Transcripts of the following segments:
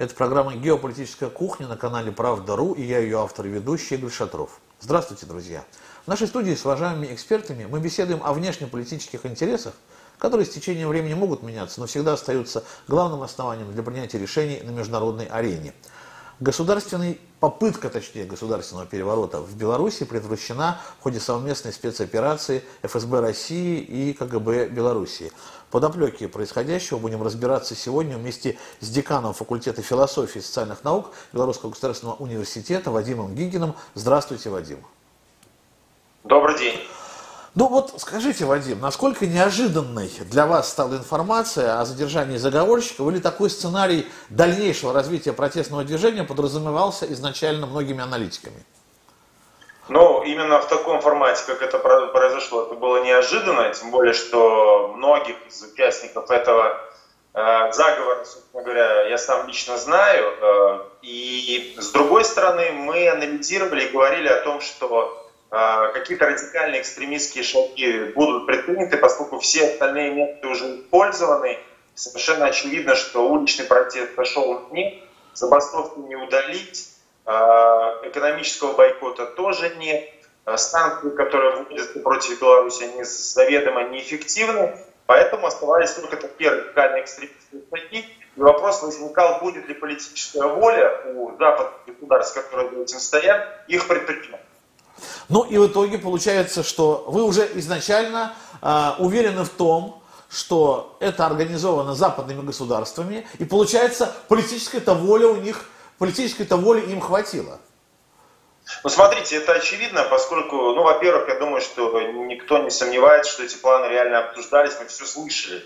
Это программа «Геополитическая кухня» на канале «Правда.ру» и я ее автор и ведущий Игорь Шатров. Здравствуйте, друзья! В нашей студии с уважаемыми экспертами мы беседуем о внешнеполитических интересах, которые с течением времени могут меняться, но всегда остаются главным основанием для принятия решений на международной арене. Государственный, попытка, точнее, государственного переворота в Беларуси предотвращена в ходе совместной спецоперации ФСБ России и КГБ Белоруссии. Подоплеки происходящего будем разбираться сегодня вместе с деканом факультета философии и социальных наук Белорусского государственного университета Вадимом Гигиным. Здравствуйте, Вадим. Добрый день. Ну вот скажите, Вадим, насколько неожиданной для вас стала информация о задержании заговорщиков или такой сценарий дальнейшего развития протестного движения подразумевался изначально многими аналитиками? Ну, именно в таком формате, как это произошло, это было неожиданно, тем более, что многих из участников этого э, заговора, собственно говоря, я сам лично знаю. Э, и с другой стороны, мы анализировали и говорили о том, что какие-то радикальные экстремистские шаги будут предприняты, поскольку все остальные методы уже использованы. Совершенно очевидно, что уличный протест пошел них, забастовку не удалить, а, экономического бойкота тоже нет. А, санкции, которые вводятся против Беларуси, они заведомо неэффективны. Поэтому оставались только такие радикальные экстремистские шаги. И вопрос возникал, будет ли политическая воля у западных государств, которые за этим стоят, их предпринимать. Ну и в итоге получается, что вы уже изначально э, уверены в том, что это организовано западными государствами, и получается политическая-то воля у них политической-то воли им хватило. Ну, смотрите, это очевидно, поскольку, ну, во-первых, я думаю, что никто не сомневается, что эти планы реально обсуждались, мы все слышали.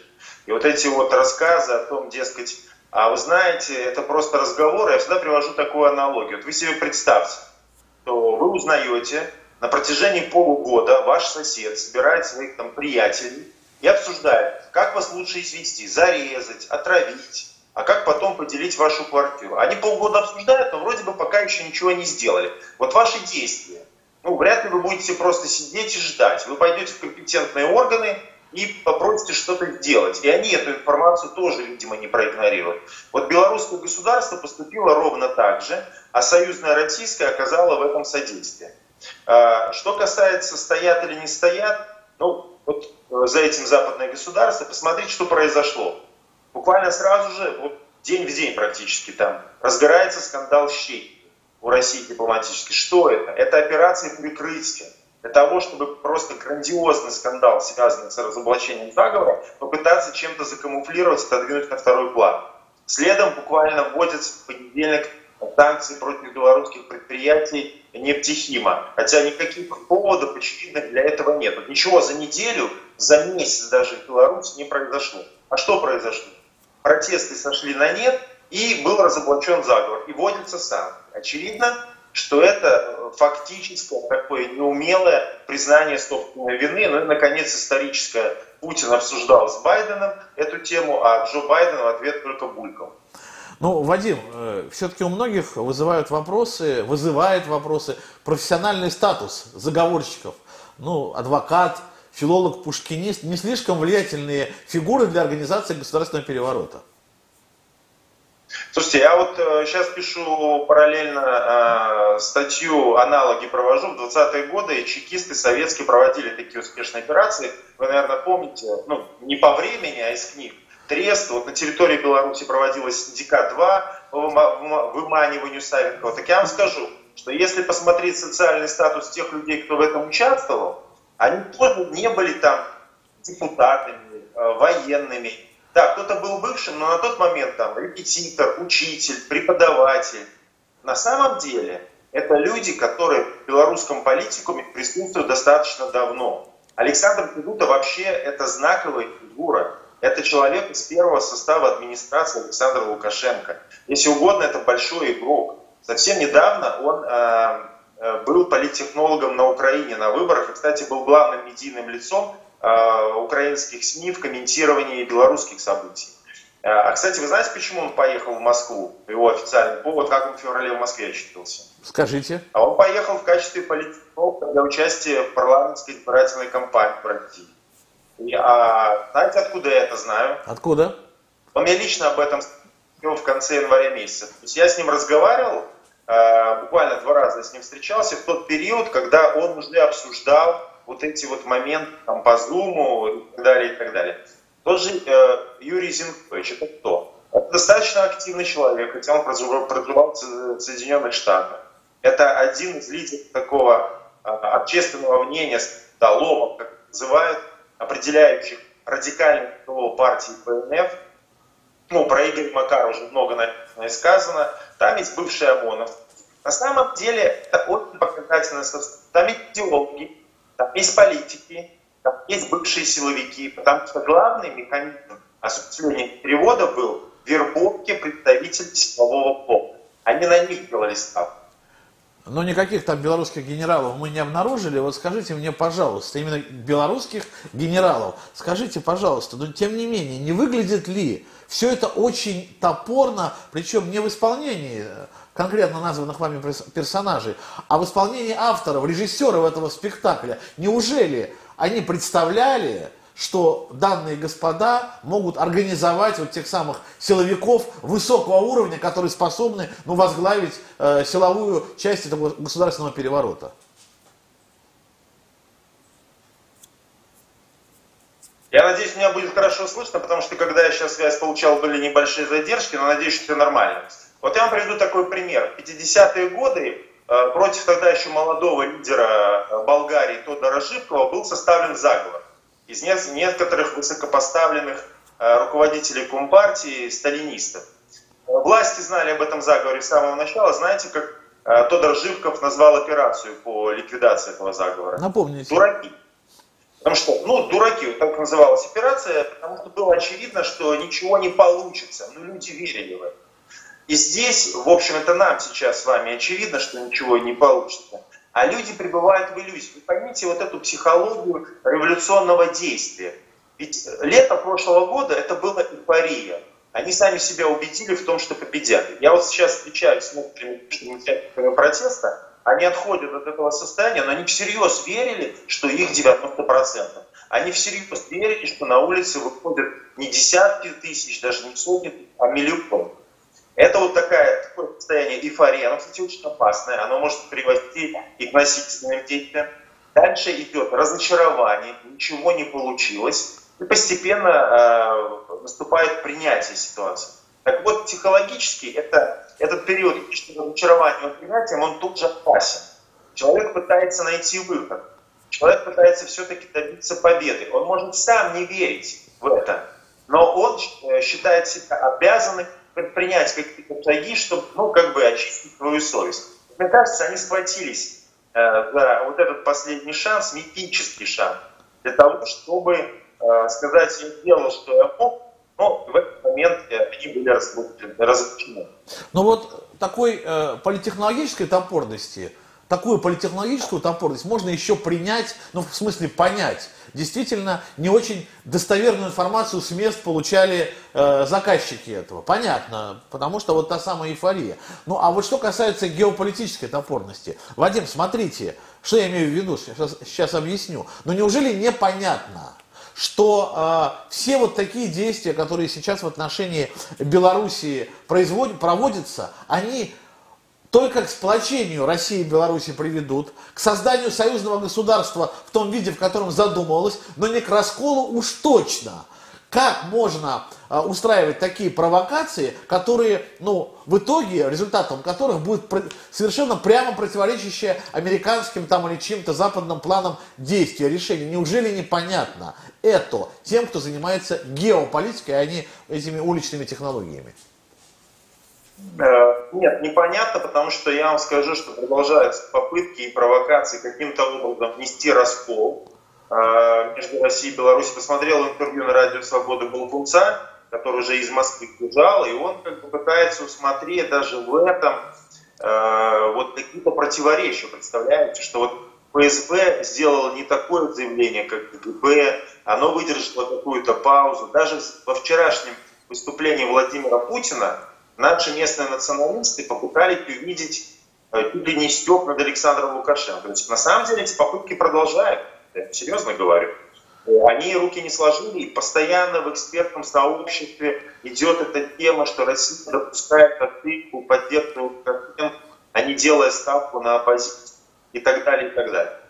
И вот эти вот рассказы о том, дескать, а вы знаете, это просто разговоры, я всегда привожу такую аналогию. Вот вы себе представьте, что вы узнаете, на протяжении полугода ваш сосед собирает своих там приятелей и обсуждает, как вас лучше извести, зарезать, отравить, а как потом поделить вашу квартиру. Они полгода обсуждают, но вроде бы пока еще ничего не сделали. Вот ваши действия. Ну, вряд ли вы будете просто сидеть и ждать. Вы пойдете в компетентные органы и попросите что-то сделать. И они эту информацию тоже, видимо, не проигнорируют. Вот белорусское государство поступило ровно так же, а союзное российское оказало в этом содействие. А, что касается стоят или не стоят, ну, вот э, за этим западное государство, посмотрите, что произошло буквально сразу же, вот день в день практически там, разгорается скандал щей у России дипломатически. Что это? Это операция прикрытия. Для того, чтобы просто грандиозный скандал, связанный с разоблачением заговора, попытаться чем-то закамуфлировать, отодвинуть на второй план. Следом буквально вводятся в понедельник санкции против белорусских предприятий нефтехима. Хотя никаких поводов очевидных для этого нет. Вот ничего за неделю, за месяц даже в Беларуси не произошло. А что произошло? протесты сошли на нет, и был разоблачен заговор, и вводится сам. Очевидно, что это фактическое такое неумелое признание собственной вины. Ну и, наконец, историческое. Путин обсуждал с Байденом эту тему, а Джо Байден в ответ только булькал. Ну, Вадим, э, все-таки у многих вызывают вопросы, вызывает вопросы профессиональный статус заговорщиков. Ну, адвокат, филолог, пушкинист, не слишком влиятельные фигуры для организации государственного переворота? Слушайте, я вот э, сейчас пишу параллельно э, статью, аналоги провожу. В 20-е годы чекисты советские проводили такие успешные операции. Вы, наверное, помните, ну, не по времени, а из книг. Трест, вот на территории Беларуси проводилась ДК-2 по выманиванию Савенкова. Так я вам скажу, что если посмотреть социальный статус тех людей, кто в этом участвовал, они тоже не были там депутатами, э, военными. Да, кто-то был бывшим, но на тот момент там репетитор, учитель, преподаватель. На самом деле это люди, которые в белорусском политикуме присутствуют достаточно давно. Александр Федута вообще это знаковая фигура. Это человек из первого состава администрации Александра Лукашенко. Если угодно, это большой игрок. Совсем недавно он э, Э, был политтехнологом на Украине на выборах и, кстати, был главным медийным лицом э, украинских СМИ в комментировании белорусских событий. Э, а, кстати, вы знаете, почему он поехал в Москву? Его официальный повод, как он в феврале в Москве отчитывался? Скажите. А он поехал в качестве политтехнолога для участия в парламентской избирательной кампании в России. И, а знаете, откуда я это знаю? Откуда? Он мне лично об этом в конце января месяца. То есть я с ним разговаривал, э, буквально два раза с ним встречался в тот период, когда он уже обсуждал вот эти вот моменты там, по Зуму и так далее, и так далее. Тот же э, Юрий Зинкович, это кто? Это достаточно активный человек, хотя он проживал в Соединенных Штатах. Это один из лидеров такого э, общественного мнения, столовок, как называют, определяющих радикальных партии ПНФ. Ну, про Игоря Макара уже много и сказано. Там есть бывший ОМОНов. На самом деле это очень показательно. Там есть идеологи, там есть политики, там есть бывшие силовики, потому что главный механизм осуществления перевода был вербовки представителей силового пола. Они на них делали ставку. Но никаких там белорусских генералов мы не обнаружили. Вот скажите мне, пожалуйста, именно белорусских генералов, скажите, пожалуйста, но тем не менее, не выглядит ли все это очень топорно, причем не в исполнении конкретно названных вами персонажей, а в исполнении авторов, режиссеров этого спектакля. Неужели они представляли, что данные господа могут организовать вот тех самых силовиков высокого уровня, которые способны ну, возглавить э, силовую часть этого государственного переворота? Я надеюсь, меня будет хорошо слышно, потому что когда я сейчас связь получал, были небольшие задержки, но надеюсь, что все нормально. Вот я вам приведу такой пример. В 50-е годы э, против тогда еще молодого лидера э, Болгарии Тодора Живкова был составлен заговор из некоторых высокопоставленных э, руководителей Компартии, сталинистов. Власти знали об этом заговоре с самого начала. Знаете, как Тодор Живков назвал операцию по ликвидации этого заговора? Напомните. Дураки. Потому что, ну, дураки, вот так называлась операция, потому что было очевидно, что ничего не получится. Ну, люди верили в это. И здесь, в общем, это нам сейчас с вами очевидно, что ничего не получится. А люди пребывают в иллюзии. Вы поймите вот эту психологию революционного действия. Ведь лето прошлого года это была эйфория. Они сами себя убедили в том, что победят. Я вот сейчас встречаюсь с некоторыми протеста, они отходят от этого состояния, но они всерьез верили, что их 90%. Они всерьез верили, что на улице выходят не десятки тысяч, даже не сотни, а миллионы. Это вот такая, такое состояние эйфории, оно, кстати, очень опасное, оно может привести и к насильственным действиям. Дальше идет разочарование, ничего не получилось, и постепенно э, наступает принятие ситуации. Так вот, психологически это, этот период разочарования и принятия, он тут же опасен. Человек пытается найти выход. Человек пытается все-таки добиться победы. Он может сам не верить в это, но он э, считает себя обязанным предпринять какие-то шаги, чтобы, ну, как бы очистить свою совесть. Мне кажется, они схватились э, за вот этот последний шанс, мифический шанс, для того, чтобы э, сказать им дело, что я мог, но в этот момент э, они были разоблачены. Ну вот такой э, политехнологической топорности – такую политехнологическую топорность можно еще принять, ну, в смысле понять. Действительно, не очень достоверную информацию с мест получали э, заказчики этого. Понятно, потому что вот та самая эйфория. Ну, а вот что касается геополитической топорности. Вадим, смотрите, что я имею в виду, сейчас, сейчас объясню. Но неужели непонятно, что э, все вот такие действия, которые сейчас в отношении Белоруссии производят, проводятся, они только к сплочению России и Беларуси приведут, к созданию союзного государства в том виде, в котором задумывалось, но не к расколу уж точно. Как можно а, устраивать такие провокации, которые, ну, в итоге, результатом которых будет совершенно прямо противоречащее американским там или чем-то западным планам действия, решения. Неужели непонятно это тем, кто занимается геополитикой, а не этими уличными технологиями? Э, нет, непонятно, потому что я вам скажу, что продолжаются попытки и провокации каким-то образом внести раскол э, между Россией и Беларусью. Посмотрел интервью на радио «Свобода» Балкунца, который уже из Москвы бежал, и он как бы пытается усмотреть даже в этом э, вот какие-то противоречия. Представляете, что вот ФСБ сделало не такое заявление, как КГБ, оно выдержало какую-то паузу. Даже во вчерашнем выступлении Владимира Путина наши местные националисты попытались увидеть э, чуть ли не стек над Александром Лукашенко. То есть, на самом деле эти попытки продолжают. Я серьезно говорю. они руки не сложили, и постоянно в экспертном сообществе идет эта тема, что Россия допускает отсылку, поддерживает контент, а не делая ставку на оппозицию и так далее, и так далее.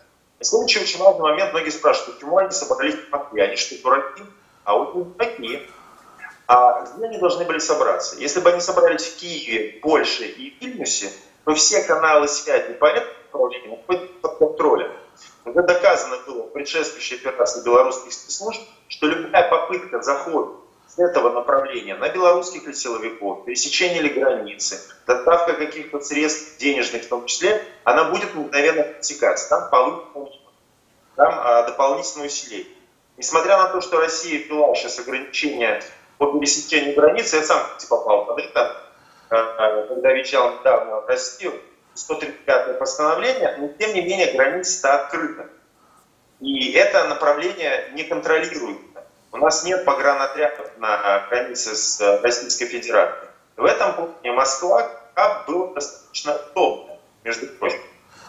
И следующий очень важный момент, многие спрашивают, почему они собрались в Москве, они что, дураки? А вот не дураки. А где они должны были собраться? Если бы они собрались в Киеве, Польше и Вильнюсе, то все каналы связи по этому направлению находятся под контролем. Уже доказано было в предшествующей операции белорусских спецслужб, что любая попытка захода с этого направления на белорусских ли силовиков, пересечение ли границы, доставка каких-то средств денежных в том числе, она будет мгновенно пресекаться. Там полы, там а, дополнительное усиление. Несмотря на то, что Россия ввела сейчас ограничения по пересечению границы, я сам, кстати, попал под это, а, когда въезжал недавно в Россию, 135 постановление, но тем не менее граница открыта. И это направление не контролируется. У нас нет погранотрядов на границе с Российской Федерацией. В этом плане Москва как было достаточно удобно, между прочим.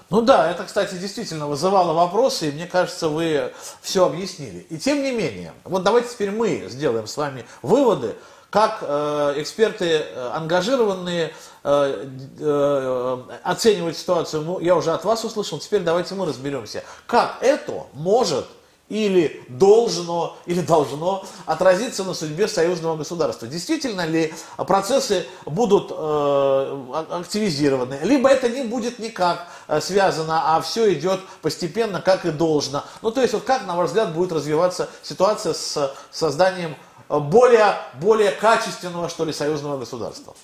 Ну да, это, кстати, действительно вызывало вопросы, и мне кажется, вы все объяснили. И тем не менее, вот давайте теперь мы сделаем с вами выводы, как э, эксперты э, ангажированные э, э, оценивают ситуацию. Ну, я уже от вас услышал, теперь давайте мы разберемся, как это может или должно, или должно отразиться на судьбе союзного государства. Действительно ли процессы будут э, активизированы, либо это не будет никак э, связано, а все идет постепенно, как и должно. Ну, то есть, вот как, на ваш взгляд, будет развиваться ситуация с созданием более, более качественного, что ли, союзного государства?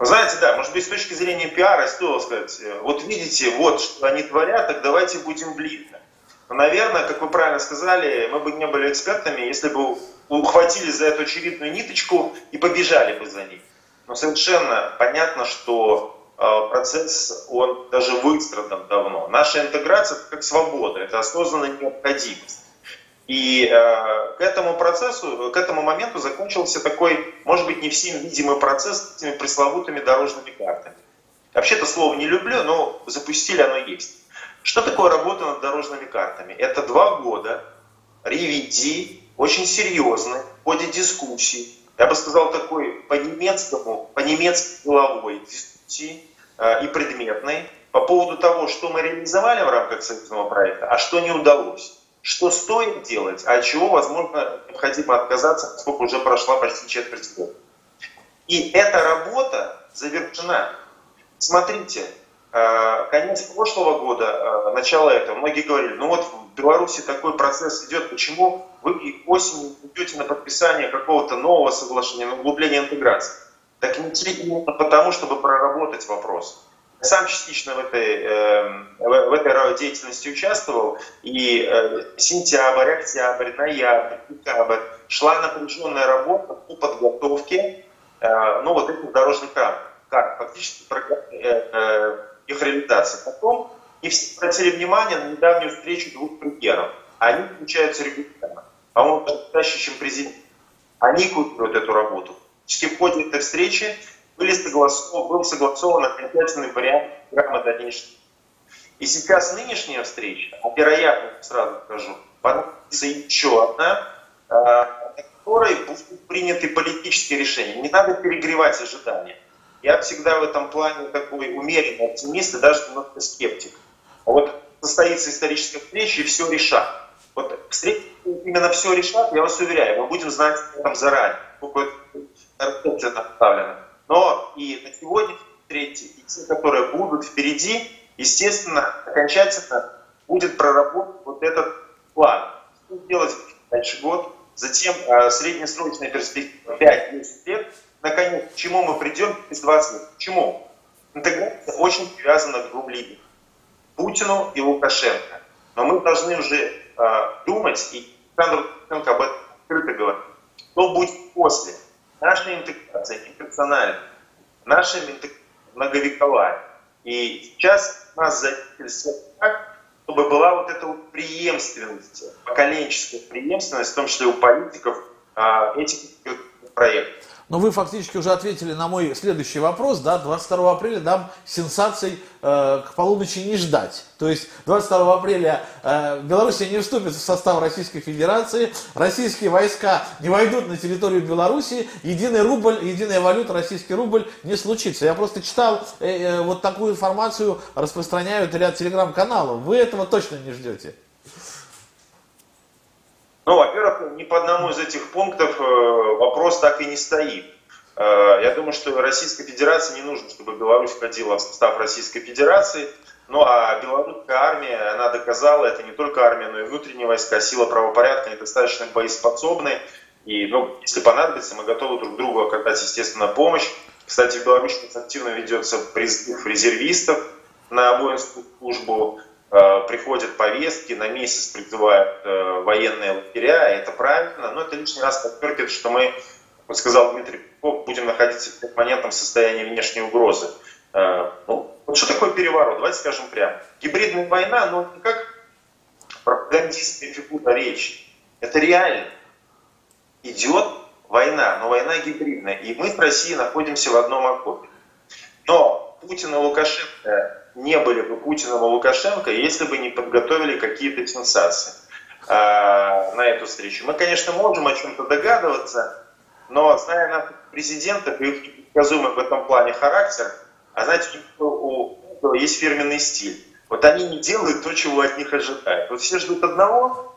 Знаете, да, может быть, с точки зрения пиара стоило сказать, э, вот видите, вот что они творят, так давайте будем ближе. Наверное, как вы правильно сказали, мы бы не были экспертами, если бы ухватили за эту очевидную ниточку и побежали бы за ней. Но совершенно понятно, что э, процесс, он даже выстрадан давно. Наша интеграция – это как свобода, это осознанная необходимость. И э, к этому процессу, к этому моменту закончился такой, может быть, не всем видимый процесс с этими пресловутыми дорожными картами. Вообще это слово не люблю, но запустили оно есть. Что такое работа над дорожными картами? Это два года ревизии, очень серьезной, в ходе дискуссий, я бы сказал, такой по-немецкому, по-немецки головой дискуссии э, и предметной по поводу того, что мы реализовали в рамках союзного проекта, а что не удалось. Что стоит делать, а от чего, возможно, необходимо отказаться, поскольку уже прошла почти четверть года. И эта работа завершена. Смотрите, конец прошлого года, э, начало этого, многие говорили, ну вот в Беларуси такой процесс идет, почему вы осенью идете на подписание какого-то нового соглашения, на углубление интеграции? Так не именно потому, чтобы проработать вопрос. Я сам частично в этой, эм, в этой деятельности участвовал, и э, сентябрь, октябрь, ноябрь, декабрь шла напряженная работа по подготовке ну, вот этих дорожных карт. Фактически их реализации. Потом не все обратили внимание на недавнюю встречу двух премьеров. Они включаются регулярно. По-моему, чаще, чем президент. Они курируют эту работу. В ходе этой встречи были согласован, был согласован окончательный вариант программы дальнейшего. И сейчас нынешняя встреча, а вероятно, сразу скажу, понадобится еще одна, на которой будут приняты политические решения. Не надо перегревать ожидания. Я всегда в этом плане такой умеренный оптимист и даже немного скептик. А вот состоится историческая встреча и все решат. Вот встреча именно все решат, я вас уверяю, мы будем знать об заранее, сколько это направлено. Но и на сегодня встречи, и те, которые будут впереди, естественно, окончательно будет проработан вот этот план. Что делать дальше год, затем э, среднесрочная перспектива 5-10 лет, наконец, к чему мы придем через 20 лет. К чему? Интеграция очень привязана к лидерам. Путину и Лукашенко. Но мы должны уже э, думать, и Александр Лукашенко об этом открыто говорит, что будет после. Наша интеграция неперсональная, наша интеграция многовековая. И сейчас нас задействовали так, чтобы была вот эта вот преемственность, поколенческая преемственность, в том числе у политиков, э, этих проектов. Но вы фактически уже ответили на мой следующий вопрос, да, 22 апреля нам сенсаций э, к полуночи не ждать. То есть 22 апреля э, Белоруссия не вступит в состав Российской Федерации, российские войска не войдут на территорию Белоруссии, единый рубль, единая валюта, российский рубль не случится. Я просто читал, э, э, вот такую информацию распространяют ряд телеграм-каналов. Вы этого точно не ждете? Ну, во-первых, ни по одному из этих пунктов э, вопрос так и не стоит. Э, я думаю, что Российской Федерации не нужно, чтобы Беларусь входила в состав Российской Федерации. Ну а белорусская армия, она доказала, это не только армия, но и внутренние войска, сила правопорядка, они достаточно боеспособны. И, ну, если понадобится, мы готовы друг другу оказать, естественно, помощь. Кстати, в Беларуси активно ведется призыв резервистов на воинскую службу. Э, приходят повестки, на месяц призывают э, военные лагеря, это правильно, но это лишний раз подчеркивает, что мы, как сказал Дмитрий Песков, будем находиться в перманентном состоянии внешней угрозы. Э, ну, вот что такое переворот? Давайте скажем прямо. Гибридная война, но не как пропагандистская фигура речи. Это реально. Идет война, но война гибридная. И мы в России находимся в одном окопе. Но Путин и Лукашенко не были бы Путиным и Лукашенко, если бы не подготовили какие-то сенсации э, на эту встречу. Мы, конечно, можем о чем-то догадываться, но зная наших президентов и их непредсказуемый в этом плане характер, а знаете, у этого есть фирменный стиль. Вот они не делают то, чего от них ожидают. Вот все ждут одного,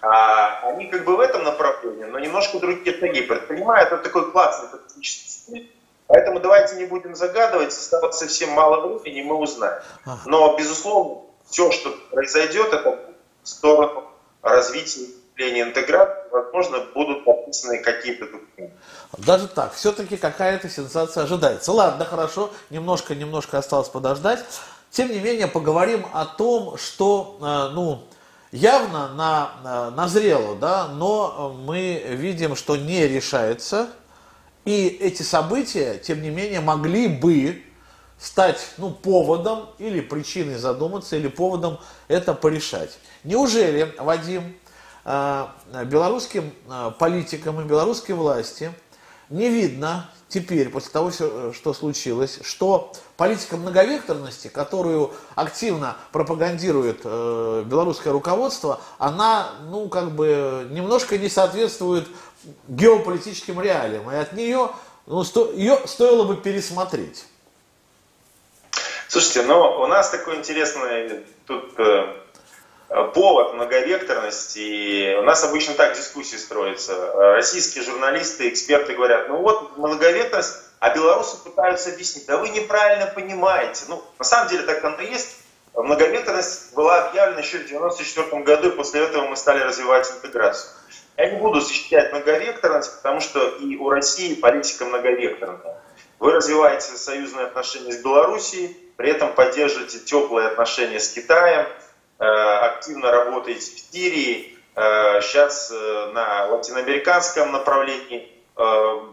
а они как бы в этом направлении, но немножко другие шаги предпринимают. Это такой классный тактический стиль. Поэтому давайте не будем загадывать, осталось совсем мало времени, мы узнаем. Но, безусловно, все, что произойдет, это в сторону развития и интеграции, возможно, будут подписаны какие-то документы. Даже так, все-таки какая-то сенсация ожидается. Ладно, хорошо, немножко-немножко осталось подождать. Тем не менее, поговорим о том, что, э, ну, явно на, э, назрело, да, но мы видим, что не решается и эти события, тем не менее, могли бы стать ну, поводом или причиной задуматься, или поводом это порешать. Неужели, Вадим, э, белорусским э, политикам и белорусской власти не видно теперь, после того, что случилось, что политика многовекторности, которую активно пропагандирует э, белорусское руководство, она, ну, как бы, немножко не соответствует геополитическим реалиям, и от нее ну, сто, ее стоило бы пересмотреть. Слушайте, ну у нас такой интересный тут э, повод многовекторности, и у нас обычно так дискуссии строятся. Российские журналисты, эксперты говорят, ну вот многовекторность, а белорусы пытаются объяснить, да вы неправильно понимаете. Ну, на самом деле так оно и есть. Многовекторность была объявлена еще в 1994 году, и после этого мы стали развивать интеграцию. Я не буду защищать многовекторность, потому что и у России политика многовекторная. Вы развиваете союзные отношения с Белоруссией, при этом поддерживаете теплые отношения с Китаем, э, активно работаете в Сирии, сейчас э, э, на латиноамериканском направлении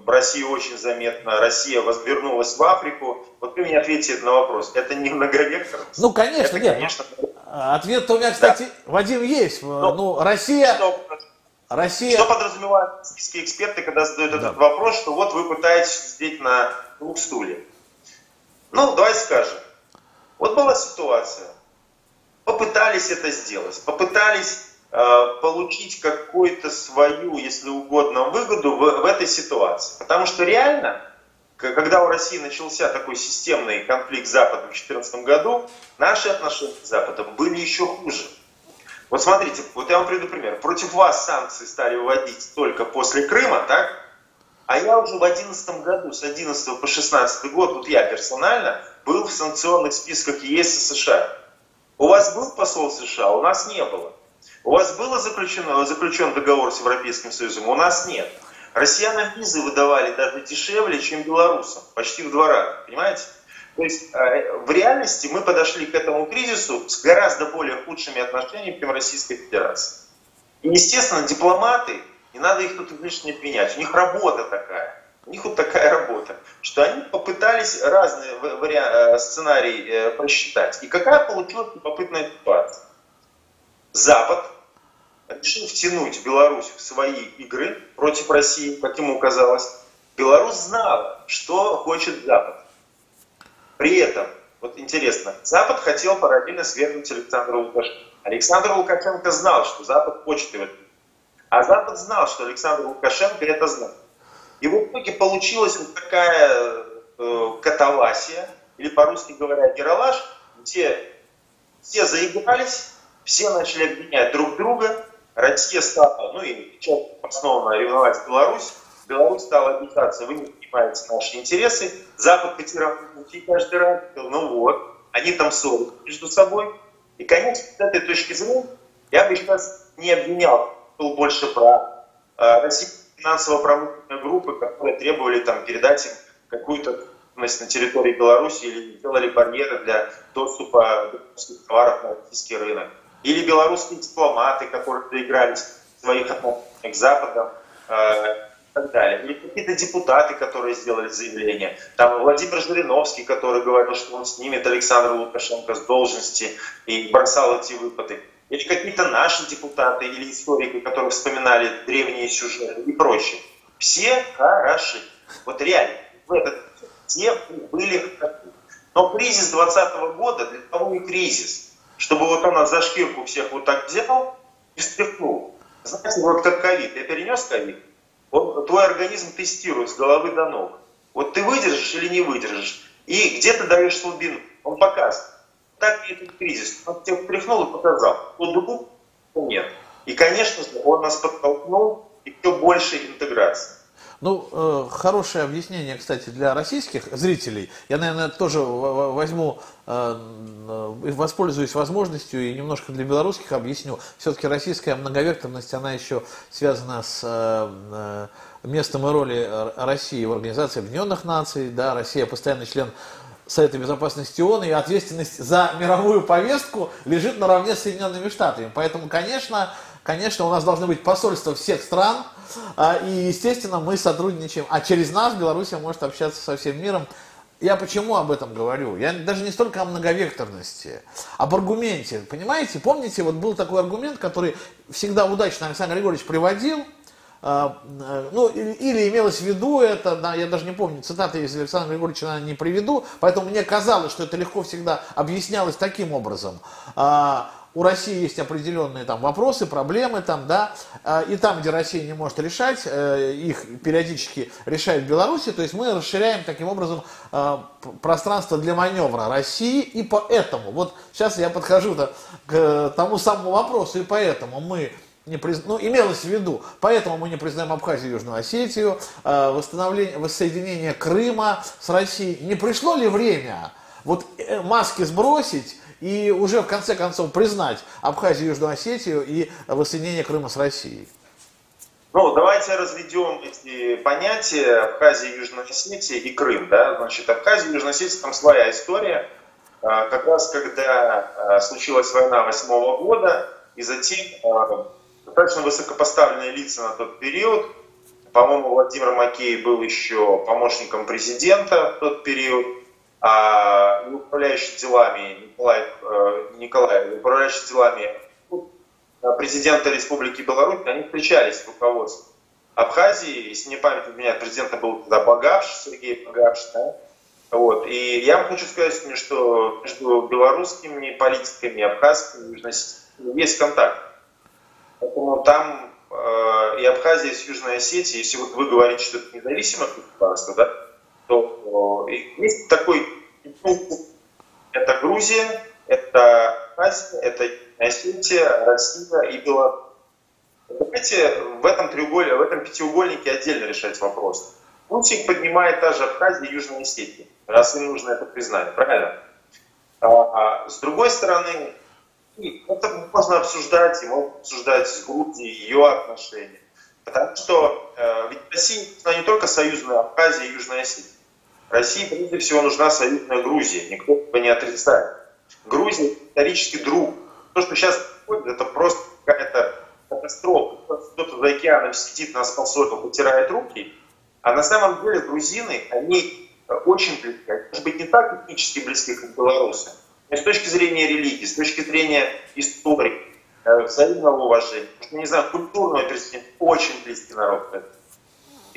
Россия очень заметна, Россия возвернулась в Африку. Вот вы мне ответите на вопрос, это не многовекторность? Ну, конечно, это, нет. Конечно... Ответ у меня, кстати, да. Вадим, есть. Но, ну, Россия... Что, Россия... Что подразумевают российские эксперты, когда задают да. этот вопрос, что вот вы пытаетесь сидеть на двух стульях? Ну, давайте скажем. Вот была ситуация. Попытались это сделать. Попытались э, получить какую-то свою, если угодно, выгоду в, в этой ситуации. Потому что реально, когда у России начался такой системный конфликт с Западом в 2014 году, наши отношения с Западом были еще хуже. Вот смотрите, вот я вам приведу пример. Против вас санкции стали вводить только после Крыма, так? А я уже в 2011 году, с 11 по 16 год, вот я персонально, был в санкционных списках ЕС и США. У вас был посол США? У нас не было. У вас было заключено, заключен договор с Европейским Союзом? У нас нет. Россиянам визы выдавали даже дешевле, чем белорусам. Почти в два раза. Понимаете? То есть э, в реальности мы подошли к этому кризису с гораздо более худшими отношениями, чем Российская Федерация. И, естественно, дипломаты, не надо их тут лишнее обвинять, у них работа такая. У них вот такая работа, что они попытались разные варианты, э, сценарии э, просчитать. И какая получилась любопытная ситуация? Запад решил втянуть Беларусь в свои игры против России, как ему казалось, Беларусь знала, что хочет Запад. При этом, вот интересно, Запад хотел параллельно свергнуть Александра Лукашенко. Александр Лукашенко знал, что Запад хочет его. А Запад знал, что Александр Лукашенко это знал. И в итоге получилась вот такая э, катавасия, или по-русски говоря, гералаш, где все заигрались, все начали обвинять друг друга, Россия стала, ну и часто основно ревновать Беларусь, Беларусь стала обижаться, вы не понимаете наши интересы, Запад потирал руки каждый раз, ну вот, они там ссорят между собой. И, конечно, с этой точки зрения я бы сейчас не обвинял, был больше про э, российские финансово-промышленные группы, которые требовали там передать им какую-то на территории Беларуси или делали барьеры для доступа товаров на российский рынок. Или белорусские дипломаты, которые доигрались в своих отношениях с Западом и так далее. Или какие-то депутаты, которые сделали заявление. Там Владимир Жириновский, который говорил, что он снимет Александра Лукашенко с должности и бросал эти выпады. Или какие-то наши депутаты или историки, которые вспоминали древние сюжеты и прочее. Все хороши. Вот реально, в этот все были Но кризис 2020 года для того и кризис – чтобы вот он за шкирку всех вот так взял и стряхнул. Знаете, вот как ковид. Я перенес ковид, он, твой организм тестирует с головы до ног. Вот ты выдержишь или не выдержишь. И где ты даешь слабину, он показывает. Так и этот кризис. Он тебя встряхнул и показал. Вот дубу нет. И, конечно же, он нас подтолкнул и еще больше интеграции. Ну, э, хорошее объяснение, кстати, для российских зрителей. Я, наверное, тоже возьму, э, воспользуюсь возможностью и немножко для белорусских объясню. Все-таки российская многовекторность, она еще связана с э, местом и роли России в Организации Объединенных Наций. Да, Россия постоянный член Совета Безопасности ООН, и ответственность за мировую повестку лежит наравне с Соединенными Штатами. Поэтому, конечно, конечно, у нас должны быть посольства всех стран, и, естественно, мы сотрудничаем. А через нас Беларусь может общаться со всем миром. Я почему об этом говорю? Я даже не столько о многовекторности, об аргументе. Понимаете, помните, вот был такой аргумент, который всегда удачно Александр Григорьевич приводил, а, ну, или, имелось в виду это, да, я даже не помню, цитаты из Александра Григорьевича наверное, не приведу, поэтому мне казалось, что это легко всегда объяснялось таким образом. А, у России есть определенные там вопросы, проблемы там, да, а, и там, где Россия не может решать, э, их периодически решает Беларусь, то есть мы расширяем таким образом а, пространство для маневра России, и поэтому, вот сейчас я подхожу к тому самому вопросу, и поэтому мы не приз... ну, имелось в виду, поэтому мы не признаем Абхазию Южную Осетию, э, восстановление, воссоединение Крыма с Россией. Не пришло ли время вот э, маски сбросить и уже в конце концов признать Абхазию Южную Осетию и воссоединение Крыма с Россией? Ну, давайте разведем эти понятия Абхазия, Южная Осетия и Крым. Да? Значит, Абхазия Южная Осетия, там своя история. А, как раз когда а, случилась война восьмого года, и затем а, достаточно высокопоставленные лица на тот период, по-моему, Владимир Макей был еще помощником президента в тот период, а управляющий делами Николай, э, Николай управляющий делами э, президента Республики Беларусь, они встречались с руководством Абхазии, если мне память изменяет, президентом был тогда Багаш, Сергей Багаш, да? Вот. И я вам хочу сказать, что между белорусскими политиками и абхазскими есть контакт. Поэтому там э, и Абхазия, и Южная Осетия, если вот вы говорите, что это независимое государство, да, то есть такой, это Грузия, это Абхазия, это Осетия, Россия и Беларусь. Давайте в этом треугольнике, в этом пятиугольнике отдельно решать вопрос. Путин поднимает та же Абхазия и Южная Осетия, раз им нужно это признать, правильно? А, а с другой стороны, это можно обсуждать, и можно обсуждать с Грузией ее отношения. Потому что э, ведь нужна не только союзная Абхазия и Южная Осетия. России прежде всего нужна союзная Грузия, никто этого не отрицает. Грузия исторический друг. То, что сейчас происходит, это просто какая-то катастрофа. Кто-то за океаном сидит на спонсорах, потирает руки. А на самом деле грузины, они э, очень близки. Может быть, не так этнически близки, как белорусы, с точки зрения религии, с точки зрения истории, э, взаимного уважения, не знаю, культурного перспективы, очень близкий народ.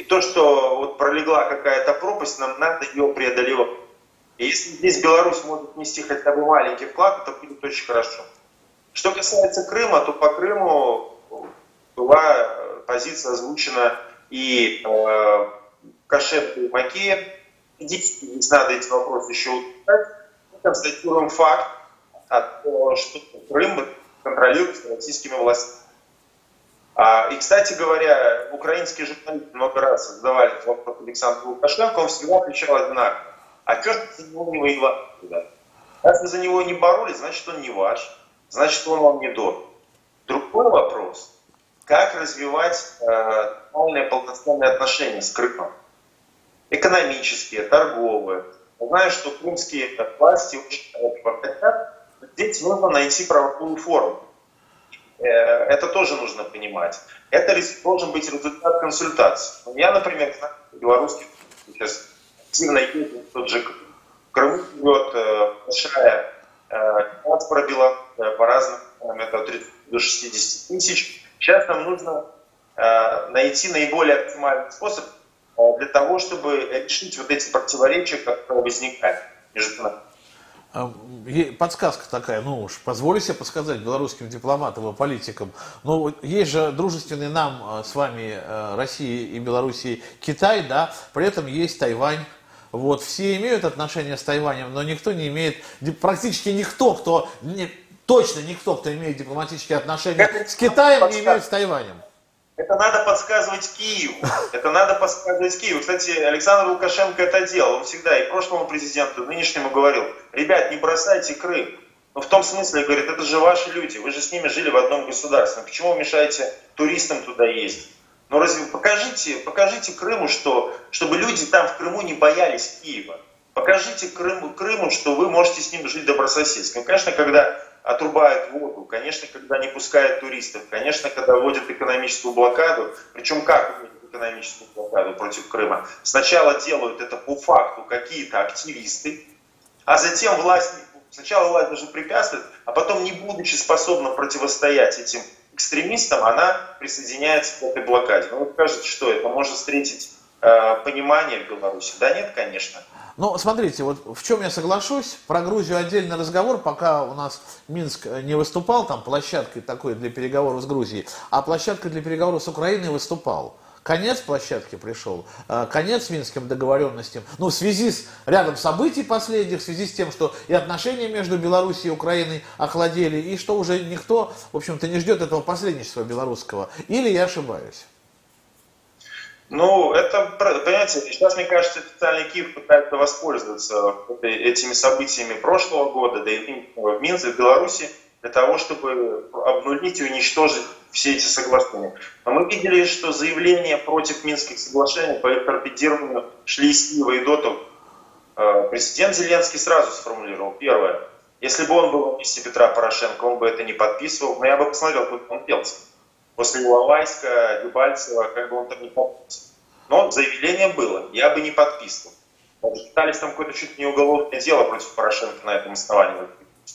И то, что вот пролегла какая-то пропасть, нам надо ее преодолевать. И если здесь Беларусь может нести хотя бы маленький вклад, это будет очень хорошо. Что касается Крыма, то по Крыму была позиция озвучена и э, Кашет и Макеев. Здесь надо эти вопросы еще уточнять. Мы констатируем факт, что Крым контролируется российскими властями. А, и, кстати говоря, украинские журналисты много раз задавали вопрос Александру Лукашенко, он всегда отвечал одинаково. А же за него не воевали? Если за него не боролись, значит он не ваш, значит он вам не дорог. Другой вопрос, как развивать э, нормальные полноценные отношения с Крымом? Экономические, торговые. Знаю, что крымские власти очень хотят. Здесь нужно найти правовую форму. Э, это тоже нужно понимать. Это должен быть результат консультации. Я, например, знаю, белорусский сейчас активно ездит тот же Крыму живет э, большая э, диаспора белорусская по разным, это от 30 до 60 тысяч. Сейчас нам нужно найти наиболее оптимальный способ для того, чтобы решить вот эти противоречия, которые возникают между нами. А, подсказка такая, ну уж, позволю себе подсказать белорусским дипломатам и политикам. Ну, есть же дружественный нам а, с вами а, России и Белоруссии Китай, да, при этом есть Тайвань. Вот, все имеют отношения с Тайванем, но никто не имеет, практически никто, кто, не, точно никто, кто имеет дипломатические отношения с Китаем, не имеет с Тайванем. Это надо подсказывать Киеву. Это надо подсказывать Киеву. Кстати, Александр Лукашенко это делал. Он всегда и прошлому президенту, и нынешнему говорил, ребят, не бросайте Крым. Ну, в том смысле, говорит, это же ваши люди, вы же с ними жили в одном государстве. Почему вы мешаете туристам туда ездить? Ну, разве покажите, покажите Крыму, что, чтобы люди там в Крыму не боялись Киева. Покажите Крыму, Крыму, что вы можете с ним жить добрососедски. Ну, конечно, когда отрубают воду, конечно, когда не пускают туристов, конечно, когда вводят экономическую блокаду, причем как вводят экономическую блокаду против Крыма. Сначала делают это по факту какие-то активисты, а затем власть, сначала власть даже препятствует, а потом, не будучи способна противостоять этим экстремистам, она присоединяется к этой блокаде. Ну, вы скажете, что это может встретить э, понимание в Беларуси? Да нет, конечно. Ну, смотрите, вот в чем я соглашусь, про Грузию отдельный разговор, пока у нас Минск не выступал там площадкой такой для переговоров с Грузией, а площадкой для переговоров с Украиной выступал. Конец площадки пришел, э, конец минским договоренностям. Ну, в связи с рядом событий последних, в связи с тем, что и отношения между Белоруссией и Украиной охладели, и что уже никто, в общем-то, не ждет этого посредничества белорусского. Или я ошибаюсь? Ну, это, понимаете, сейчас, мне кажется, официальный Киев пытается воспользоваться этими событиями прошлого года, да и в Минске, в Беларуси, для того, чтобы обнулить и уничтожить все эти соглашения. Но мы видели, что заявления против Минских соглашений по их торпедированию шли из Киева и до того. Э, президент Зеленский сразу сформулировал. Первое. Если бы он был на Петра Порошенко, он бы это не подписывал, но я бы посмотрел, как он пелся после Иловайска, Дебальцева, как бы он там не подписывал. Но заявление было, я бы не подписывал. Пытались там какое-то чуть не уголовное дело против Порошенко на этом основании,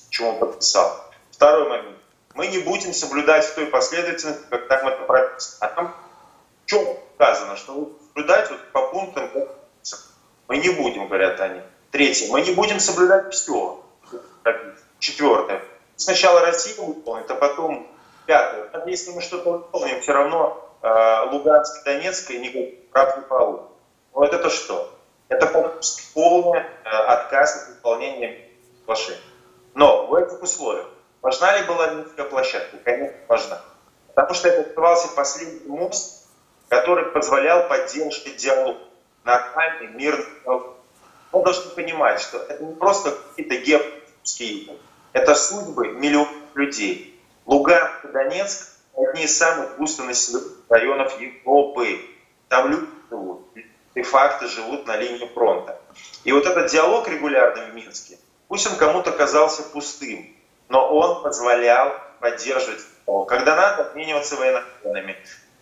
почему он подписал. Второй момент. Мы не будем соблюдать в той последовательности, как там это прописано. А там что сказано, что соблюдать вот по пунктам, мы не будем, говорят они. Третье. Мы не будем соблюдать все. Четвертое. Сначала Россия выполнит, а потом Пятое. Если мы что-то выполним, все равно э, Луганск и Донецк никаких прав не получат. Вот это что? Это полный э, отказ от выполнения соглашения. Но в этих условиях важна ли была Минская площадка? Конечно, важна. Потому что это открывался последний мост, который позволял поддерживать диалог. Нормальный, мирный диалог. Мы должны понимать, что это не просто какие-то геополитические это судьбы миллионов людей. Луганск и Донецк – одни из самых густонаселенных районов Европы. Там люди живут, де-факто живут на линии фронта. И вот этот диалог регулярный в Минске, пусть он кому-то казался пустым, но он позволял поддерживать когда надо обмениваться военнопленными,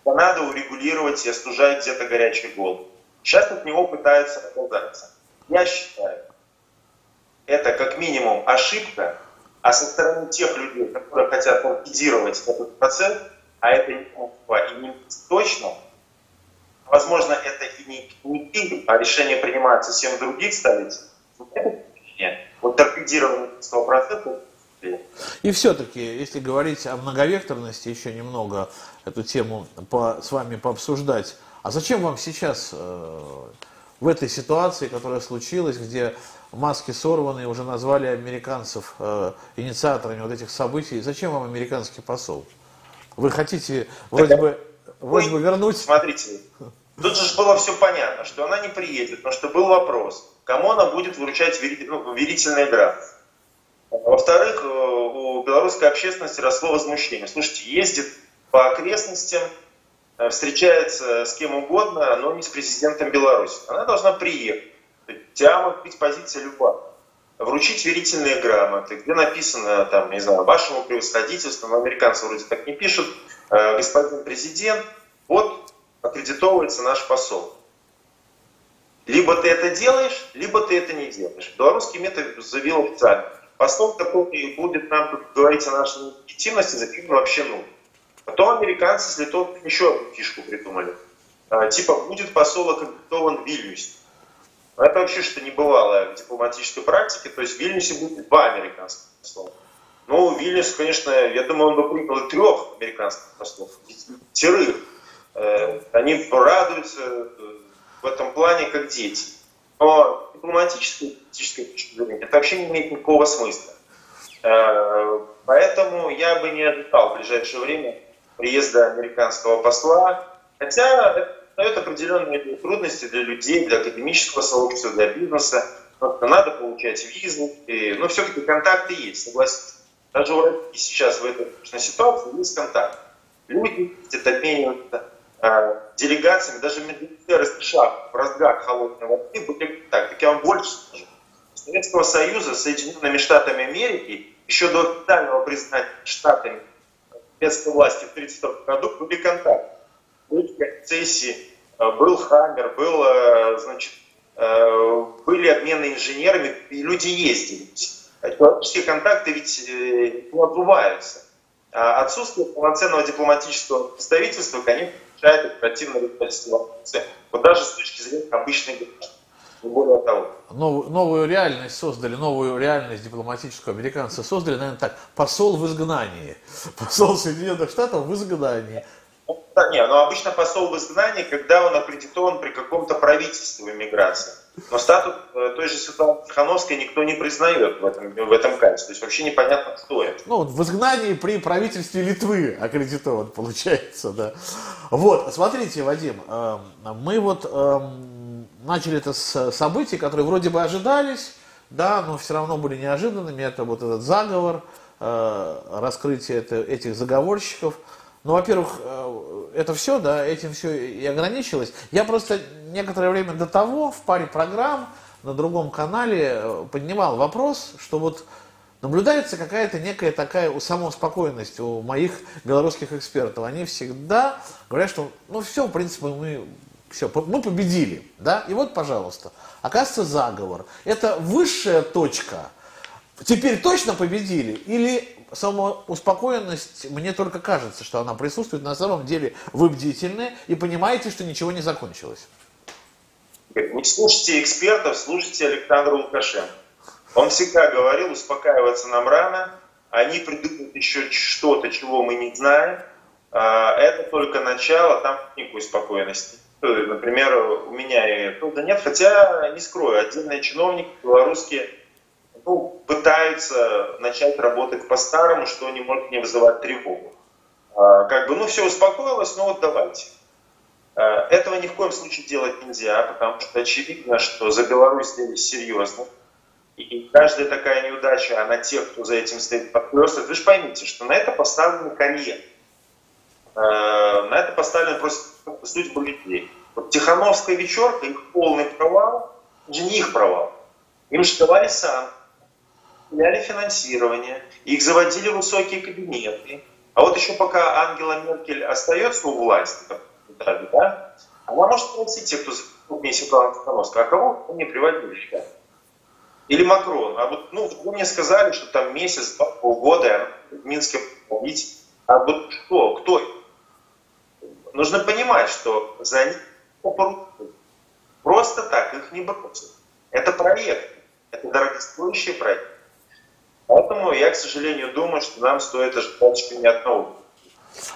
когда надо урегулировать и остужать где-то горячий гол. Сейчас от него пытаются отказаться. Я считаю, это как минимум ошибка, а со стороны тех людей, которые хотят ликвидировать этот процесс, а это не и не точно, Возможно, это и не, не Киев, а решение принимается совсем в других столицах. Вот торпедирование 100% и все-таки, если говорить о многовекторности, еще немного эту тему по, с вами пообсуждать. А зачем вам сейчас э, в этой ситуации, которая случилась, где маски сорваны, уже назвали американцев э, инициаторами вот этих событий, зачем вам американский посол? Вы хотите вроде бы, вроде бы вернуть... Смотрите, тут же было все понятно, что она не приедет, потому что был вопрос, кому она будет вручать ну, верительные грамоты. Во-вторых, э, у белорусской общественности росло возмущение. Слушайте, ездит по окрестностям, э, встречается с кем угодно, но не с президентом Беларуси. Она должна приехать. Тебя может быть позиция любая. Вручить верительные грамоты, где написано, там, не знаю, вашему превосходительству, но американцы вроде так не пишут, э, господин президент, вот аккредитовывается наш посол. Либо ты это делаешь, либо ты это не делаешь. Белорусский метод заявил официально. Посол, который будет нам говорить о нашей легитимности, закрыт вообще ну. Потом американцы с Литвой еще одну фишку придумали. А, типа, будет посол аккредитован в Вильнюсе. Это вообще что то небывалое в дипломатической практике. То есть в Вильнюсе будет два американских посла. Ну, Вильнюс, конечно, я думаю, он бы принял трех американских послов, пятерых. Э, они радуются э, в этом плане как дети. Но дипломатической, политической точки зрения это вообще не имеет никакого смысла. Э, поэтому я бы не ожидал в ближайшее время приезда американского посла, хотя дает определенные трудности для людей, для академического сообщества, для бизнеса. Надо получать визы, и, но все-таки контакты есть, согласитесь. Даже у России сейчас в этой ситуации есть контакт. Люди это обмениваются Э, делегациями, даже медицинеры США в разгар холодной войны были так, так я вам больше скажу. Советского Союза с Соединенными Штатами Америки еще до официального признания штатами советской власти в 1932 году были контакты. Концессии, э, был Хаммер, был, э, значит, были обмены инженерами, и люди ездили. Человеческие контакты ведь не отбываются. А отсутствие полноценного дипломатического представительства, конечно, мешает оперативно ситуацию. Вот даже с точки зрения обычной граждан. Более того. Новую, новую реальность создали, новую реальность дипломатическую американцы создали, наверное, так, посол в изгнании. Посол Соединенных Штатов в изгнании. Да, не, но обычно посол в изгнании, когда он аккредитован при каком-то правительстве иммиграции. Но статус э, той же Светланы Тихановской никто не признает в этом, в этом качестве. То есть вообще непонятно, кто это. Ну, в изгнании при правительстве Литвы аккредитован, получается, да. Вот, смотрите, Вадим, эм, мы вот эм, начали это с событий, которые вроде бы ожидались, да, но все равно были неожиданными. Это вот этот заговор, э, раскрытие этих заговорщиков – ну, во-первых, э, это все, да, этим все и ограничилось. Я просто некоторое время до того в паре программ на другом канале э, поднимал вопрос, что вот наблюдается какая-то некая такая самоуспокоенность у моих белорусских экспертов. Они всегда говорят, что ну все, в принципе, мы все, мы победили, да, и вот, пожалуйста, оказывается заговор. Это высшая точка. Теперь точно победили или самоуспокоенность, мне только кажется, что она присутствует. На самом деле вы бдительны и понимаете, что ничего не закончилось. Не слушайте экспертов, слушайте Александра Лукашенко. Он всегда говорил, успокаиваться нам рано, они придумают еще что-то, чего мы не знаем. А, это только начало, там никакой спокойности. Например, у меня и труда нет, хотя, не скрою, отдельные чиновники белорусские ну, пытаются начать работать по-старому, что не может не вызывать тревогу. А, как бы, ну, все успокоилось, ну вот давайте. А, этого ни в коем случае делать нельзя, потому что очевидно, что за Беларусь сделали серьезно. И каждая такая неудача, она тех, кто за этим стоит, подхлестывает. Вы же поймите, что на это поставлен карьер. А, на это поставлен просто судьбы людей. Вот Тихановская вечерка, их полный провал, не их провал. Им же давали санкции выделяли финансирование, их заводили высокие кабинеты. А вот еще пока Ангела Меркель остается у власти, да, она может спросить тех, кто крупнее Светлана Тихановская, а кого они приводили сюда? Или Макрон. А вот, ну, вы мне сказали, что там месяц, полгода в Минске победить. А вот что, кто? Нужно понимать, что за ним Просто так их не бросят. Это проект, это дорогостоящий проект. Поэтому я, к сожалению, думаю, что нам стоит ожидать не одного.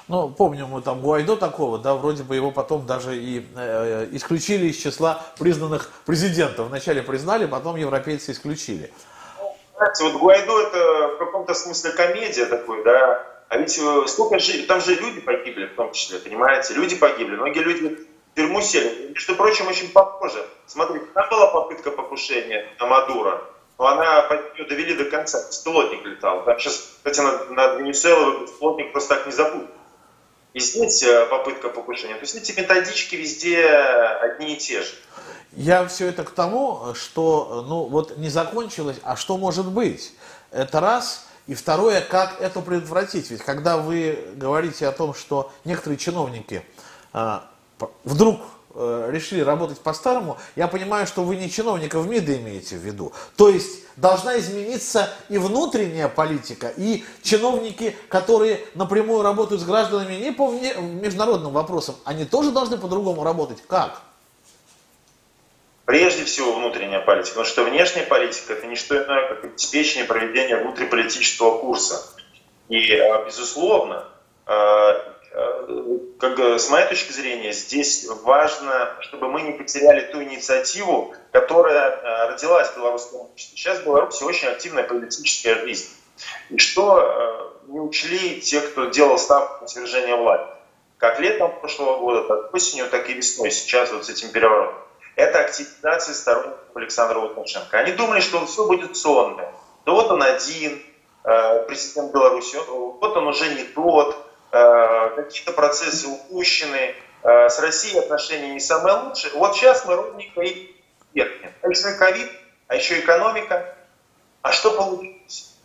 Ну, помним мы там Гуайдо такого, да, вроде бы его потом даже и э, исключили из числа признанных президентов. Вначале признали, потом европейцы исключили. Знаете, вот Гуайдо это в каком-то смысле комедия такой, да, а ведь э, сколько же, там же люди погибли в том числе, понимаете, люди погибли, многие люди в тюрьму сели. Между прочим, очень похоже. Смотрите, там была попытка покушения на Мадура, но она ее довели до конца. Беспилотник летал. Там сейчас, кстати, над, над Венесуэлой беспилотник просто так не забудет. И здесь э, попытка покушения. То есть эти методички везде одни и те же. Я все это к тому, что ну вот не закончилось, а что может быть? Это раз. И второе, как это предотвратить? Ведь когда вы говорите о том, что некоторые чиновники а, вдруг Э, решили работать по-старому, я понимаю, что вы не чиновников МИДа имеете в виду. То есть должна измениться и внутренняя политика, и чиновники, которые напрямую работают с гражданами не по международным вопросам, они тоже должны по-другому работать. Как? Прежде всего внутренняя политика, потому что внешняя политика это не что иное, как обеспечение проведения внутриполитического курса. И, а, безусловно, а, как, с моей точки зрения, здесь важно, чтобы мы не потеряли ту инициативу, которая э, родилась в белорусском обществе. Сейчас в Беларуси очень активная политическая жизнь. И что э, не учли те, кто делал ставку на свержение власти. Как летом прошлого года, так осенью, так и весной, сейчас вот с этим переворотом. Это активизация сторонников Александра Лукашенко. Они думали, что все будет сонное. Да вот он один, э, президент Беларуси, вот он уже не тот, Э, какие-то процессы упущены, э, с Россией отношения не самые лучшие. Вот сейчас мы ровненько и верхнем. А еще ковид, а еще экономика. А что получилось?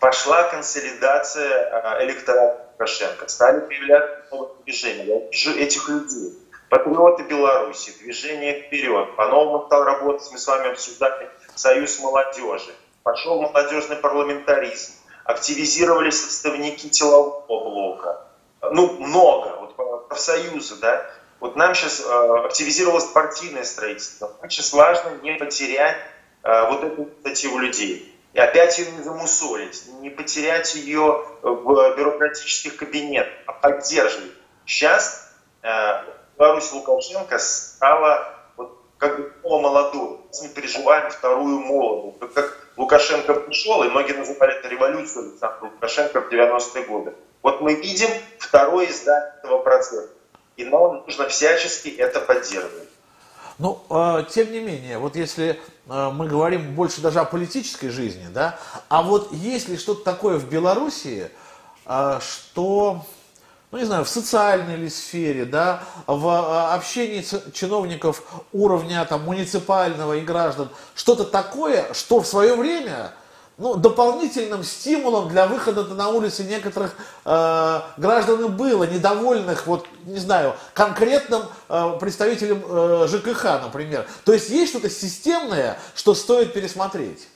Пошла консолидация э, электората Лукашенко. Стали появляться новые движения. Я вижу этих людей. Патриоты Беларуси, движение вперед. По-новому стал работать, мы с вами обсуждали Союз молодежи. Пошел молодежный парламентаризм. Активизировались представники силового блока ну, много, вот профсоюзы, да, вот нам сейчас э, активизировалось партийное строительство. Сейчас важно не потерять э, вот эту инициативу людей. И опять ее не замусолить, не потерять ее в бюрократических кабинетах, а поддерживать. Сейчас э, Беларусь Лукашенко стала вот, как бы молодой. Мы переживаем вторую молодую. Как, Лукашенко пришел, и многие называли это революцией Александра Лукашенко в 90-е годы. Вот мы видим второе издание этого процесса. И нам нужно всячески это поддерживать. Ну, э, тем не менее, вот если э, мы говорим больше даже о политической жизни, да, а вот есть ли что-то такое в Белоруссии, э, что, ну не знаю, в социальной ли сфере, да, в общении чиновников уровня там, муниципального и граждан, что-то такое, что в свое время ну, дополнительным стимулом для выхода на улицы некоторых э, граждан было, недовольных, вот, не знаю, конкретным э, представителем э, ЖКХ, например. То есть есть что-то системное, что стоит пересмотреть?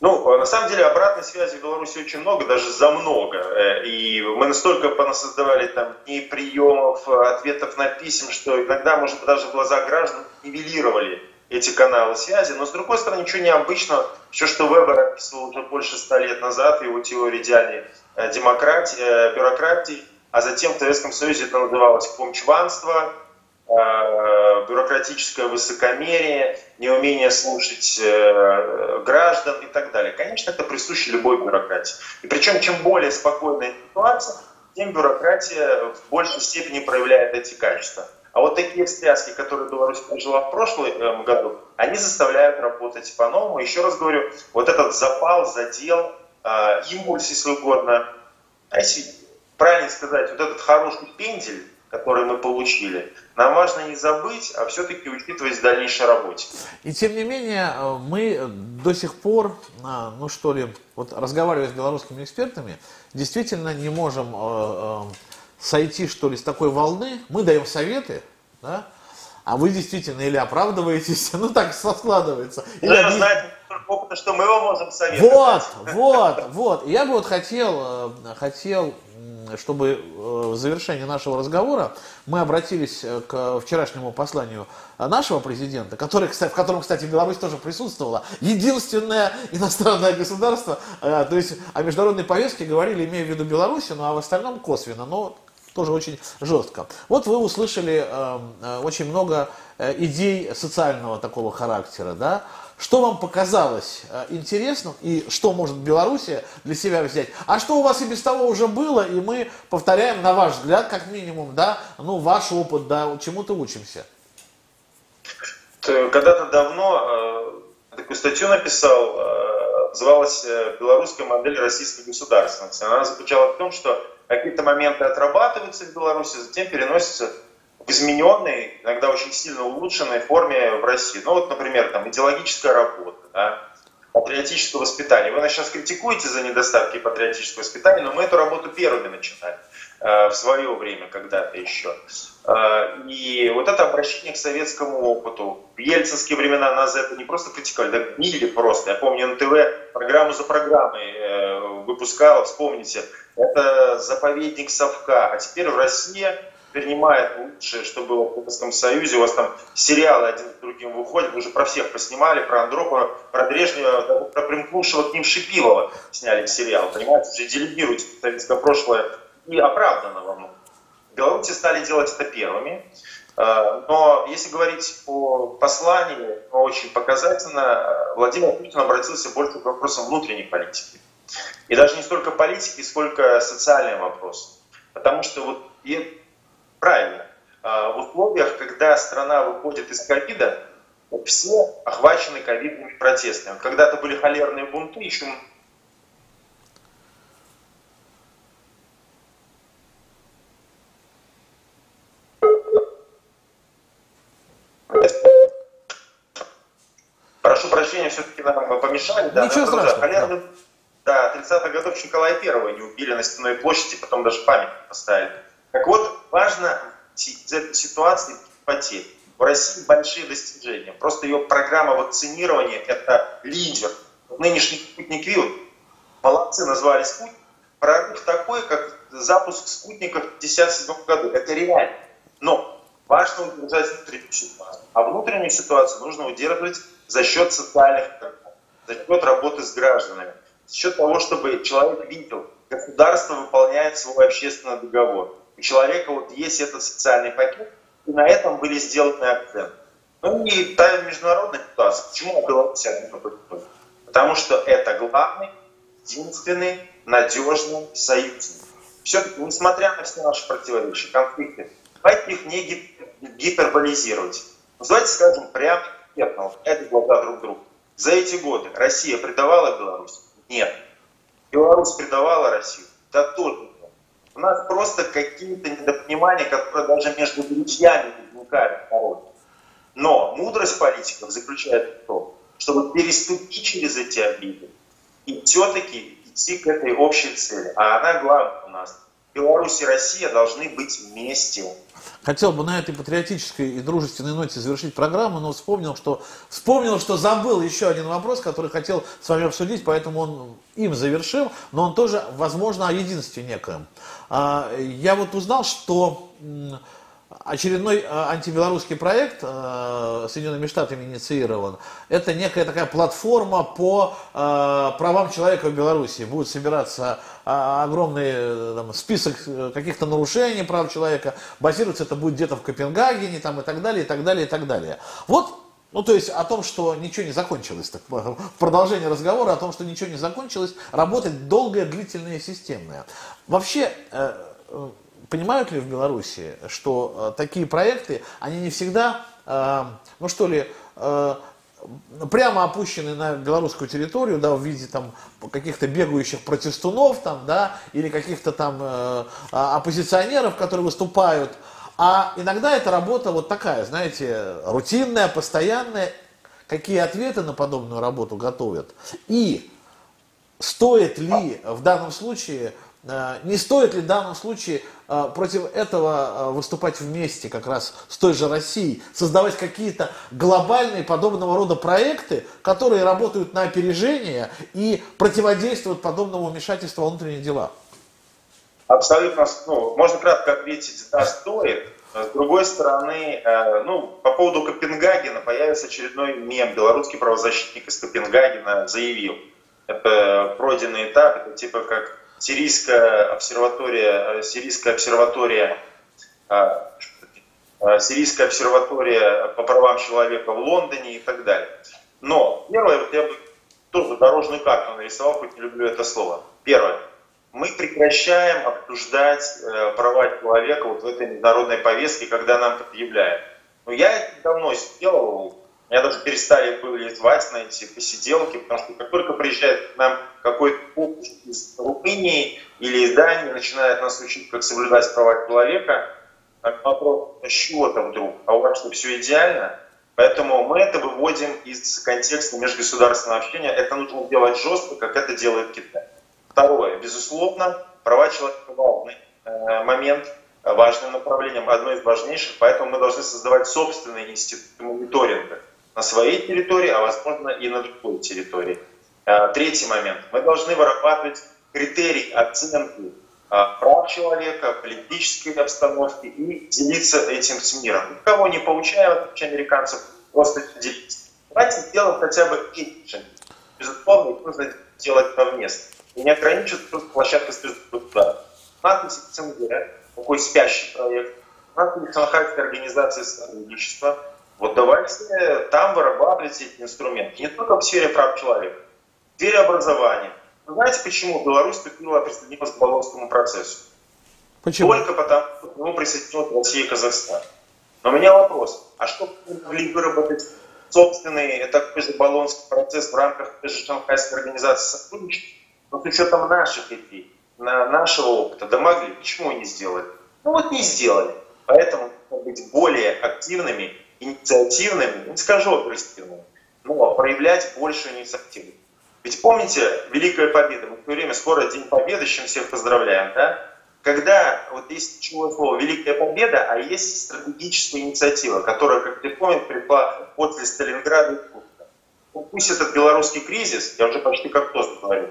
Ну, на самом деле, обратной связи в Беларуси очень много, даже за много. Э, и мы настолько понасоздавали там дней приемов, ответов на писем, что иногда, может быть, даже в глазах граждан нивелировали эти каналы связи. Но, с другой стороны, ничего необычного. Все, что Вебер описывал уже больше ста лет назад, его теория идеальной э, демократии, э, бюрократии, а затем в Советском Союзе это называлось помчванство, э, бюрократическое высокомерие, неумение слушать граждан и так далее. Конечно, это присуще любой бюрократии. И причем, чем более спокойная ситуация, тем бюрократия в большей степени проявляет эти качества. А вот такие встряски, которые Беларусь пережила в прошлом эм, году, они заставляют работать по-новому. Еще раз говорю, вот этот запал, задел, э, импульс, если угодно, а если правильно сказать, вот этот хороший пендель, который мы получили, нам важно не забыть, а все-таки учитывать в дальнейшей работе. И тем не менее, э, мы до сих пор, а, ну что ли, вот разговаривая с белорусскими экспертами, действительно не можем э, сойти, что ли, с такой волны, мы даем советы, да, а вы действительно или оправдываетесь, ну так складывается. Или объяс... знает опыта, что мы его можем советовать. Вот, вот, вот. Я бы вот хотел, э, хотел чтобы в завершении нашего разговора мы обратились к вчерашнему посланию нашего президента, который, в котором, кстати, Беларусь тоже присутствовала, единственное иностранное государство, то есть о международной повестке говорили, имея в виду Беларусь, ну а в остальном косвенно, но тоже очень жестко. Вот вы услышали э, очень много э, идей социального такого характера, да? Что вам показалось э, интересным и что может Белоруссия для себя взять? А что у вас и без того уже было, и мы повторяем, на ваш взгляд, как минимум, да, ну, ваш опыт, да, чему-то учимся? Когда-то давно э, такую статью написал, э, называлась «Белорусская модель российской государственности». Она заключалась в том, что какие-то моменты отрабатываются в Беларуси, затем переносятся в измененной, иногда очень сильно улучшенной форме в России. Ну вот, например, там идеологическая работа, да, патриотическое воспитание. Вы нас сейчас критикуете за недостатки патриотического воспитания, но мы эту работу первыми начинали э, в свое время когда-то еще. Э, и вот это обращение к советскому опыту. В ельцинские времена нас за это не просто критиковали, да гнили просто. Я помню, НТВ программу за программой э, выпускала, вспомните, это заповедник Совка. А теперь в России принимает лучшее, что было в Советском Союзе. У вас там сериалы один с другим выходят. Вы уже про всех поснимали, про Андропова, про Брежнева, про Примклушева, к ним Шипилова сняли сериал. Понимаете, уже делегируете советское прошлое и оправданно во многом. Белорусы стали делать это первыми. А, но если говорить о послании, очень показательно, Владимир Путин обратился больше к вопросам внутренней политики. И даже не столько политики, сколько социальным вопросам. Потому что вот правильно, а, в условиях, когда страна выходит из ковида, все охвачены ковидными протестами. Когда-то были холерные бунты, еще Прошу прощения, все-таки нам помешали. Да, Ничего страшного. Холерный, да, 30-х годов Николая Первого не убили на Стенной площади, потом даже памятник поставили. Так вот, важно из этой ситуации потерь. В России большие достижения. Просто ее программа вакцинирования – это лидер. Нынешний спутник Вил, молодцы, назвали спутник. Прорыв такой, как запуск спутника в 1957 году. Это реально. Но важно удержать внутреннюю ситуацию. А внутреннюю ситуацию нужно удерживать за счет социальных за счет работы с гражданами, за счет того, чтобы человек видел, государство выполняет свой общественный договор. У человека вот есть этот социальный пакет, и на этом были сделаны акценты. Ну и та международная ситуация. Почему Беларусь Потому что это главный, единственный, надежный союзник. Все-таки, несмотря на все наши противоречия, конфликты, давайте их не гиперболизировать. Давайте скажем прямо честно, это глаза друг другу. За эти годы Россия предавала Беларусь? Нет. Беларусь предавала Россию? Да тоже нет. У нас просто какие-то недопонимания, которые даже между друзьями возникают порой. Но мудрость политиков заключается в том, чтобы переступить через эти обиды и все-таки идти к этой общей цели. А она главная у нас. Беларусь и Россия должны быть вместе. Хотел бы на этой патриотической и дружественной ноте завершить программу, но вспомнил, что, вспомнил, что забыл еще один вопрос, который хотел с вами обсудить, поэтому он им завершил, но он тоже, возможно, о единстве некоем. А, я вот узнал, что очередной а, антибелорусский проект а, Соединенными Штатами инициирован. Это некая такая платформа по правам человека в Беларуси. Будет собираться огромный там, список э, каких-то нарушений прав человека. Базироваться это будет где-то в Копенгагене там, и так далее, и так далее, и так далее. Вот ну, то есть о том, что ничего не закончилось, так, продолжение разговора о том, что ничего не закончилось, работает долгая, длительная, системная. Вообще, э, э, понимают ли в Беларуси, что э, такие проекты, они не всегда, ну что ли, прямо опущены на белорусскую территорию, да, в виде там каких-то бегающих протестунов там, да, или каких-то там э, оппозиционеров, которые выступают а иногда эта работа вот такая, знаете, рутинная, постоянная. Какие ответы на подобную работу готовят? И стоит ли в данном случае, не стоит ли в данном случае э, против этого э, выступать вместе как раз с той же Россией, создавать какие-то глобальные подобного рода проекты, которые работают на опережение и противодействуют подобному вмешательству во внутренние дела? Абсолютно, ну, можно кратко ответить, да, стоит. С другой стороны, э, ну, по поводу Копенгагена появится очередной мем. Белорусский правозащитник из Копенгагена заявил, это пройденный этап, это типа как сирийская обсерватория, э, сирийская обсерватория, э, сирийская обсерватория по правам человека в Лондоне и так далее. Но первое, вот я бы тоже дорожную карту нарисовал, хоть не люблю это слово. Первое мы прекращаем обсуждать э, права человека вот в этой международной повестке, когда нам предъявляют. Но я это давно сделал, меня даже перестали были звать на эти посиделки, потому что как только приезжает к нам какой-то из Румынии или из Дании, начинает нас учить, как соблюдать права человека, вопрос, с чего-то вдруг, а у вас что, все идеально? Поэтому мы это выводим из контекста межгосударственного общения. Это нужно делать жестко, как это делает Китай. Второе, безусловно, права человека важный э, момент, важным направлением, одно из важнейших, поэтому мы должны создавать собственные институты мониторинга на своей территории, а возможно и на другой территории. Э, третий момент. Мы должны вырабатывать критерий оценки э, прав человека, политической обстановки и делиться этим с миром. Никого не получая, в отличие американцев, просто делиться. Давайте сделаем хотя бы этичен. Безусловно, их нужно делать совместно и не ограничиваться просто площадкой спецгосударства. У нас есть СНГ, такой спящий проект, нас есть Шанхайская организация сотрудничества. Вот давайте там вырабатывать эти инструменты. Не только в сфере прав человека, в сфере образования. Вы знаете, почему Беларусь вступила присоединилась к Болонскому процессу? Почему? Только потому, что к нему присоединилась Россия и Казахстан. Но у меня вопрос. А что мы могли выработать собственный такой же Болонский процесс в рамках Шанхайской организации сотрудничества? Но с учетом наших идей, нашего опыта, да могли, почему не сделали? Ну вот не сделали. Поэтому нужно быть более активными, инициативными, не скажу агрессивными, но проявлять больше инициативы. Ведь помните, Великая Победа, мы все время, скоро День Победы, с чем всех поздравляем, да? Когда вот есть ключевое слово «Великая Победа», а есть стратегическая инициатива, которая, как ты помнишь, пришла после Сталинграда и Курска. Ну, пусть этот белорусский кризис, я уже почти как тост говорю,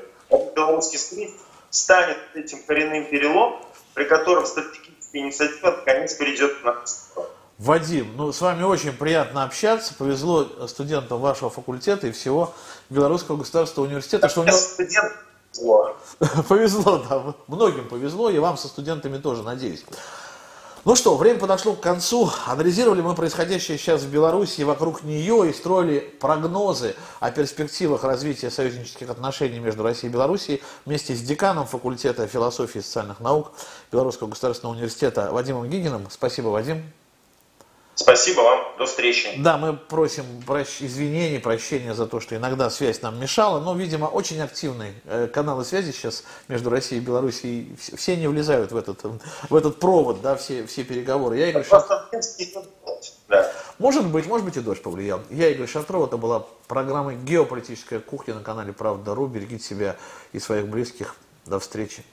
белорусский скрипт станет этим коренным переломом, при котором стратегическая инициатива наконец перейдет на сторону. Вадим, ну с вами очень приятно общаться. Повезло студентам вашего факультета и всего Белорусского государственного университета. Что у него... студент повезло. повезло, да. Многим повезло, и вам со студентами тоже, надеюсь. Ну что, время подошло к концу. Анализировали мы происходящее сейчас в Беларуси и вокруг нее и строили прогнозы о перспективах развития союзнических отношений между Россией и Белоруссией вместе с деканом факультета философии и социальных наук Белорусского государственного университета Вадимом Гигиным. Спасибо, Вадим. Спасибо вам, до встречи. Да, мы просим прощ... извинений, прощения за то, что иногда связь нам мешала, но, видимо, очень активные э, каналы связи сейчас между Россией и Белоруссией, все не влезают в этот, в этот провод, да, все, все переговоры. Я Игорь да. Может быть, может быть и дождь повлиял. Я Игорь Шатров, это была программа «Геополитическая кухня» на канале «Правда.ру». Берегите себя и своих близких. До встречи.